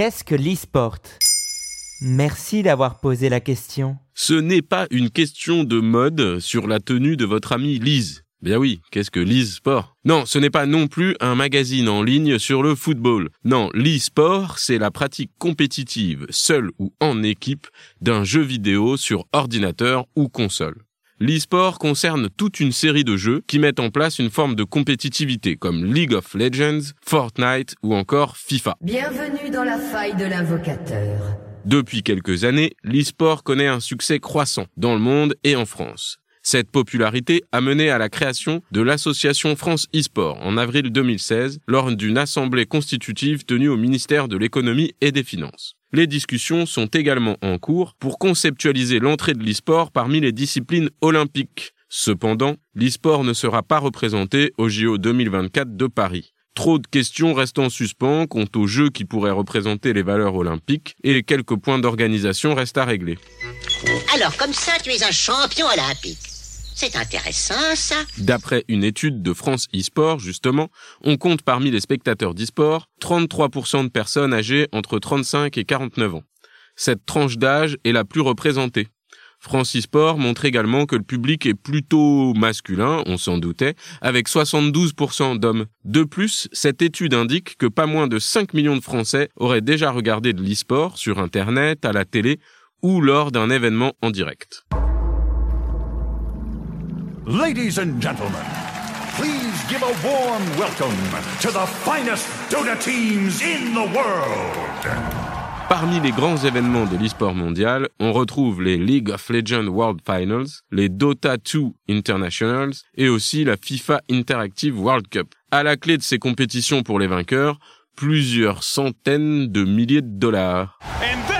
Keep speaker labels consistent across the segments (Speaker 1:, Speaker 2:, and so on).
Speaker 1: Qu'est-ce que l'e-sport? Merci d'avoir posé la question.
Speaker 2: Ce n'est pas une question de mode sur la tenue de votre ami Lise. Bien oui, qu'est-ce que l'e-sport? Non, ce n'est pas non plus un magazine en ligne sur le football. Non, l'e-sport, c'est la pratique compétitive, seule ou en équipe, d'un jeu vidéo sur ordinateur ou console. L'e-sport concerne toute une série de jeux qui mettent en place une forme de compétitivité comme League of Legends, Fortnite ou encore FIFA.
Speaker 3: Bienvenue dans la faille de l'invocateur.
Speaker 2: Depuis quelques années, l'e-sport connaît un succès croissant dans le monde et en France. Cette popularité a mené à la création de l'association France e-sport en avril 2016 lors d'une assemblée constitutive tenue au ministère de l'économie et des finances. Les discussions sont également en cours pour conceptualiser l'entrée de l'e-sport parmi les disciplines olympiques. Cependant, l'e-sport ne sera pas représenté au JO 2024 de Paris. Trop de questions restent en suspens quant aux jeux qui pourraient représenter les valeurs olympiques et quelques points d'organisation restent à régler.
Speaker 4: Alors comme ça, tu es un champion olympique. C'est intéressant ça.
Speaker 2: D'après une étude de France e-sport, justement, on compte parmi les spectateurs d'e-sport 33% de personnes âgées entre 35 et 49 ans. Cette tranche d'âge est la plus représentée. France e-sport montre également que le public est plutôt masculin, on s'en doutait, avec 72% d'hommes. De plus, cette étude indique que pas moins de 5 millions de Français auraient déjà regardé de l'e-sport sur Internet, à la télé ou lors d'un événement en direct.
Speaker 5: Ladies and gentlemen, please give a warm welcome to the finest Dota teams in the world.
Speaker 2: Parmi les grands événements de l'e-sport mondial, on retrouve les League of Legends World Finals, les Dota 2 Internationals et aussi la FIFA Interactive World Cup. À la clé de ces compétitions pour les vainqueurs, plusieurs centaines de milliers de dollars.
Speaker 6: And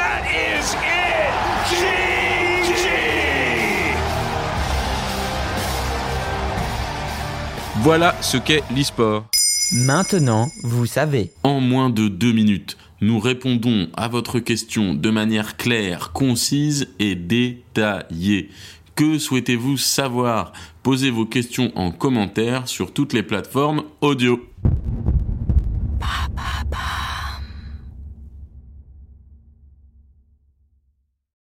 Speaker 2: Voilà ce qu'est l'e-sport.
Speaker 1: Maintenant, vous savez.
Speaker 7: En moins de deux minutes, nous répondons à votre question de manière claire, concise et détaillée. Que souhaitez-vous savoir? Posez vos questions en commentaire sur toutes les plateformes audio.